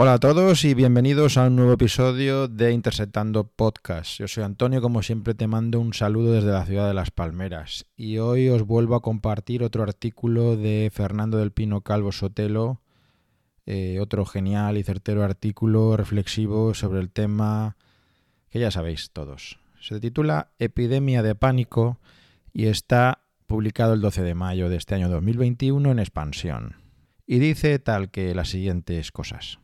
Hola a todos y bienvenidos a un nuevo episodio de Interceptando Podcast. Yo soy Antonio, como siempre te mando un saludo desde la ciudad de Las Palmeras y hoy os vuelvo a compartir otro artículo de Fernando del Pino Calvo Sotelo, eh, otro genial y certero artículo reflexivo sobre el tema que ya sabéis todos. Se titula Epidemia de Pánico y está publicado el 12 de mayo de este año 2021 en expansión. Y dice tal que las siguientes cosas.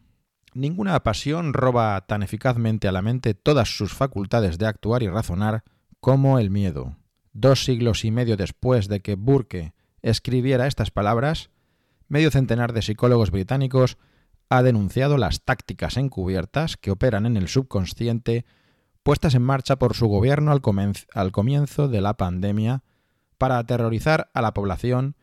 Ninguna pasión roba tan eficazmente a la mente todas sus facultades de actuar y razonar como el miedo. Dos siglos y medio después de que Burke escribiera estas palabras, medio centenar de psicólogos británicos ha denunciado las tácticas encubiertas que operan en el subconsciente puestas en marcha por su gobierno al, al, comienzo de la pandemia para aterrorizar a la población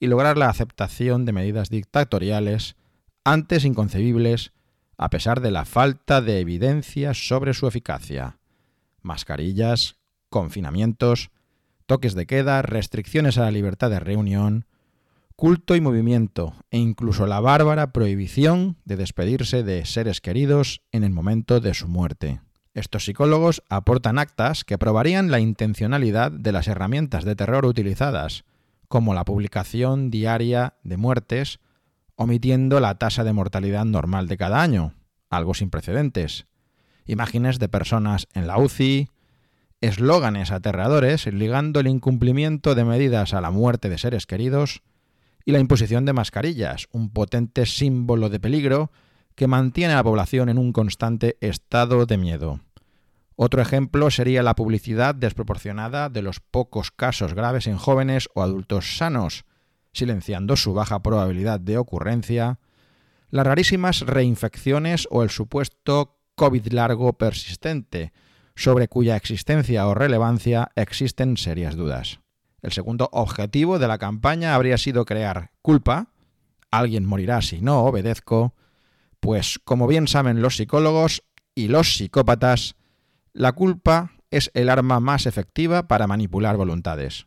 y lograr la aceptación de medidas dictatoriales antes inconcebibles a pesar de la falta de evidencia sobre su eficacia. Mascarillas, confinamientos, toques de queda, restricciones a la libertad de reunión, culto y movimiento, e incluso la bárbara prohibición de despedirse de seres queridos en el momento de su muerte. Estos psicólogos aportan actas que probarían la intencionalidad de las herramientas de terror utilizadas, como la publicación diaria de muertes omitiendo la tasa de mortalidad normal de cada año, algo sin precedentes. Imágenes de personas en la UCI, eslóganes aterradores ligando el incumplimiento de medidas a la muerte de seres queridos y la imposición de mascarillas, un potente símbolo de peligro que mantiene a la población en un constante estado de miedo. Otro ejemplo sería la publicidad desproporcionada de los pocos casos graves en jóvenes o adultos sanos, silenciando su baja probabilidad de ocurrencia, las rarísimas reinfecciones o el supuesto COVID largo persistente, sobre cuya existencia o relevancia existen serias dudas. El segundo objetivo de la campaña habría sido crear culpa, alguien morirá si no obedezco, pues como bien saben los psicólogos y los psicópatas, la culpa es el arma más efectiva para manipular voluntades.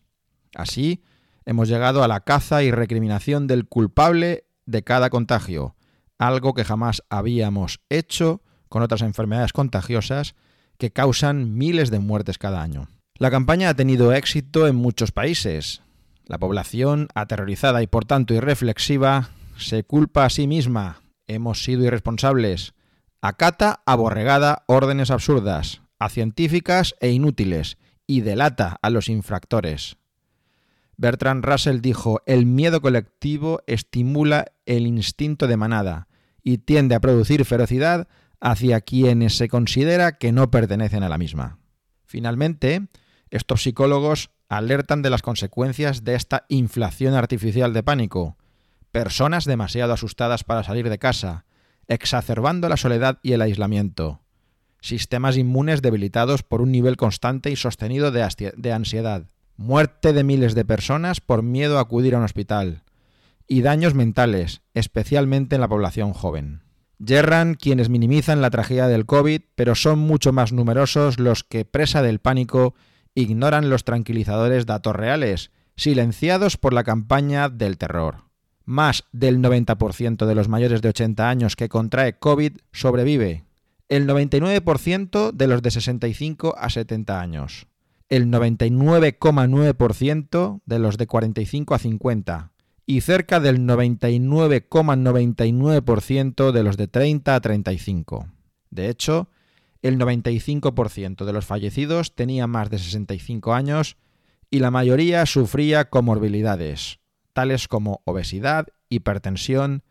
Así, hemos llegado a la caza y recriminación del culpable de cada contagio, algo que jamás habíamos hecho con otras enfermedades contagiosas que causan miles de muertes cada año. La campaña ha tenido éxito en muchos países. La población, aterrorizada y por tanto irreflexiva, se culpa a sí misma. Hemos sido irresponsables. Acata aborregada órdenes absurdas, a científicas e inútiles, y delata a los infractores. Bertrand Russell dijo, el miedo colectivo estimula el instinto de manada y tiende a producir ferocidad hacia quienes se considera que no pertenecen a la misma. Finalmente, estos psicólogos alertan de las consecuencias de esta inflación artificial de pánico. Personas demasiado asustadas para salir de casa, exacerbando la soledad y el aislamiento. Sistemas inmunes debilitados por un nivel constante y sostenido de, ansiedad muerte de miles de personas por miedo a acudir a un hospital y daños mentales, especialmente en la población joven. Yerran quienes minimizan la tragedia del COVID, pero son mucho más numerosos los que, presa del pánico, ignoran los tranquilizadores datos reales, silenciados por la campaña del terror. Más del 90% de los mayores de 80 años que contrae COVID sobrevive. El 99% de los de 65 a 70 años el 99,9% de los de 45 a 50 y cerca del 99,99% de los de 30 a 35. De hecho, el 95% de los fallecidos tenía más de 65 años y la mayoría sufría comorbilidades, tales como obesidad, hipertensión,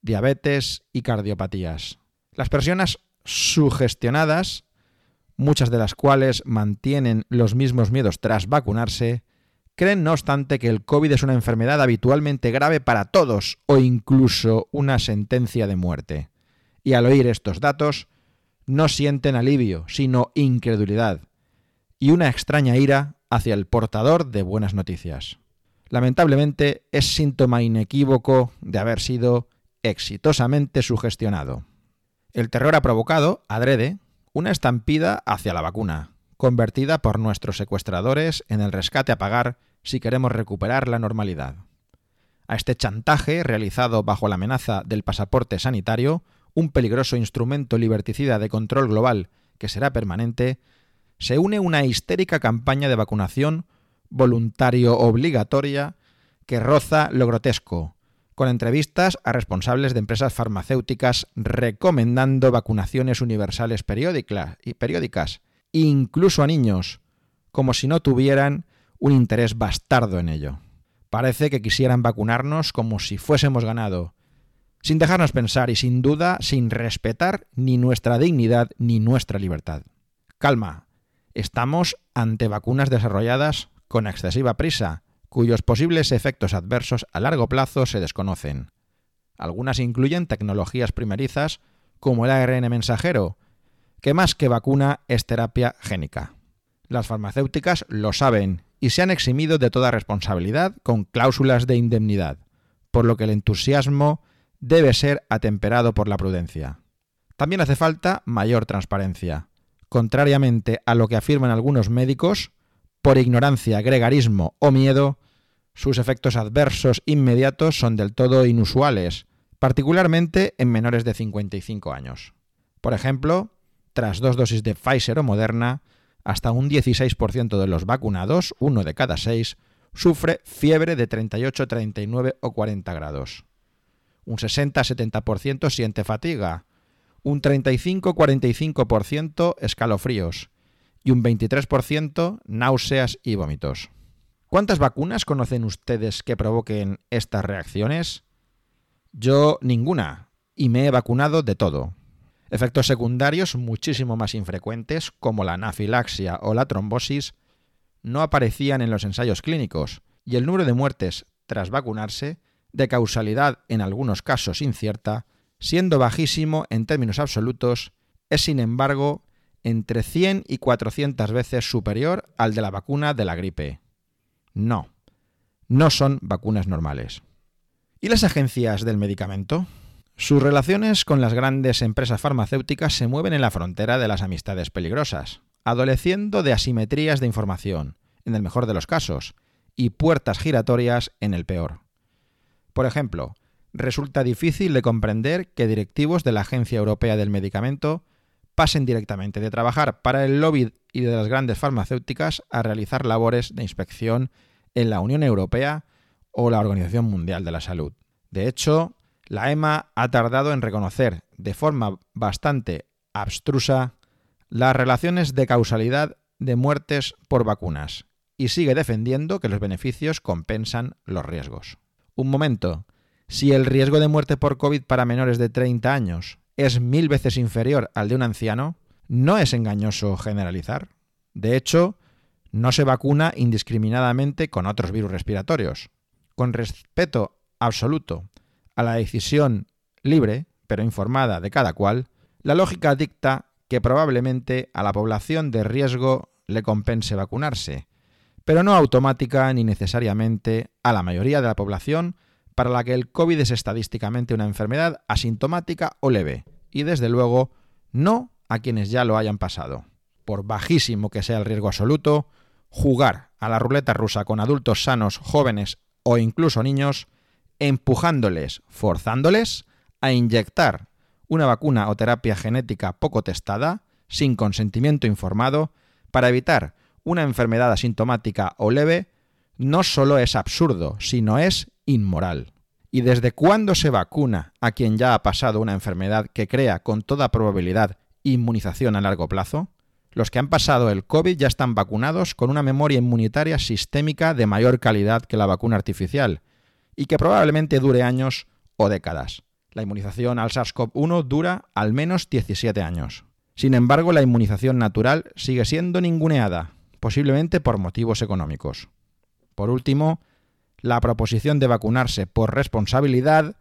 diabetes y cardiopatías. Las personas sugestionadas muchas de las cuales mantienen los mismos miedos tras vacunarse, creen no obstante que el COVID es una enfermedad habitualmente grave para todos o incluso una sentencia de muerte. Y al oír estos datos, no sienten alivio, sino incredulidad y una extraña ira hacia el portador de buenas noticias. Lamentablemente es síntoma inequívoco de haber sido exitosamente sugestionado. El terror ha provocado, adrede, una estampida hacia la vacuna, convertida por nuestros secuestradores en el rescate a pagar si queremos recuperar la normalidad. A este chantaje, realizado bajo la amenaza del pasaporte sanitario, un peligroso instrumento liberticida de control global que será permanente, se une una histérica campaña de vacunación voluntario obligatoria que roza lo grotesco, con entrevistas a responsables de empresas farmacéuticas recomendando vacunaciones universales periódicas, incluso a niños, como si no tuvieran un interés bastardo en ello. Parece que quisieran vacunarnos como si fuésemos ganado, sin dejarnos pensar y sin duda sin respetar ni nuestra dignidad ni nuestra libertad. Calma, estamos ante vacunas desarrolladas con excesiva prisa, cuyos posibles efectos adversos a largo plazo se desconocen. Algunas incluyen tecnologías primerizas como el ARN mensajero, que más que vacuna es terapia génica. Las farmacéuticas lo saben y se han eximido de toda responsabilidad con cláusulas de indemnidad, por lo que el entusiasmo debe ser atemperado por la prudencia. También hace falta mayor transparencia. Contrariamente a lo que afirman algunos médicos, por ignorancia, gregarismo o miedo, sus efectos adversos inmediatos son del todo inusuales, particularmente en menores de 55 años. Por ejemplo, tras dos dosis de Pfizer o Moderna, hasta un 16% de los vacunados, uno de cada seis, sufre fiebre de 38, 39 o 40 grados. Un 60-70% siente fatiga, un 35-45% escalofríos y un 23% náuseas y vómitos. ¿Cuántas vacunas conocen ustedes que provoquen estas reacciones? Yo ninguna, y me he vacunado de todo. Efectos secundarios muchísimo más infrecuentes, como la anafilaxia o la trombosis, no aparecían en los ensayos clínicos, y el número de muertes tras vacunarse, de causalidad en algunos casos incierta, siendo bajísimo en términos absolutos, es sin embargo entre 100 y 400 veces superior al de la vacuna de la gripe. No, no son vacunas normales. ¿Y las agencias del medicamento? Sus relaciones con las grandes empresas farmacéuticas se mueven en la frontera de las amistades peligrosas, adoleciendo de asimetrías de información, en el mejor de los casos, y puertas giratorias en el peor. Por ejemplo, resulta difícil de comprender que directivos de la Agencia Europea del Medicamento pasen directamente de trabajar para el lobby y de las grandes farmacéuticas a realizar labores de inspección en la Unión Europea o la Organización Mundial de la Salud. De hecho, la EMA ha tardado en reconocer de forma bastante abstrusa las relaciones de causalidad de muertes por vacunas y sigue defendiendo que los beneficios compensan los riesgos. Un momento, si el riesgo de muerte por COVID para menores de 30 años es mil veces inferior al de un anciano, no es engañoso generalizar. De hecho, no se vacuna indiscriminadamente con otros virus respiratorios. Con respeto absoluto a la decisión libre, pero informada de cada cual, la lógica dicta que probablemente a la población de riesgo le compense vacunarse, pero no automática ni necesariamente a la mayoría de la población para la que el COVID es estadísticamente una enfermedad asintomática o leve, y desde luego no a quienes ya lo hayan pasado. Por bajísimo que sea el riesgo absoluto, jugar a la ruleta rusa con adultos sanos, jóvenes o incluso niños, empujándoles, forzándoles a inyectar una vacuna o terapia genética poco testada, sin consentimiento informado, para evitar una enfermedad asintomática o leve, no solo es absurdo, sino es inmoral. ¿Y desde cuándo se vacuna a quien ya ha pasado una enfermedad que crea con toda probabilidad inmunización a largo plazo? Los que han pasado el COVID ya están vacunados con una memoria inmunitaria sistémica de mayor calidad que la vacuna artificial y que probablemente dure años o décadas. La inmunización al SARS-CoV-1 dura al menos 17 años. Sin embargo, la inmunización natural sigue siendo ninguneada, posiblemente por motivos económicos. Por último, la proposición de vacunarse por responsabilidad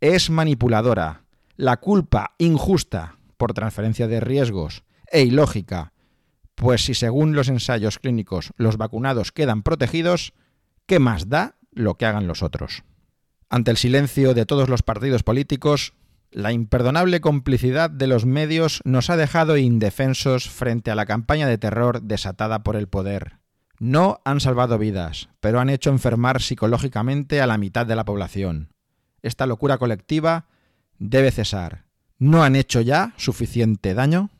es manipuladora. La culpa injusta por transferencia de riesgos e ilógica, pues si según los ensayos clínicos los vacunados quedan protegidos, ¿qué más da lo que hagan los otros? Ante el silencio de todos los partidos políticos, la imperdonable complicidad de los medios nos ha dejado indefensos frente a la campaña de terror desatada por el poder. No han salvado vidas, pero han hecho enfermar psicológicamente a la mitad de la población. Esta locura colectiva debe cesar, ¿No han hecho ya suficiente daño?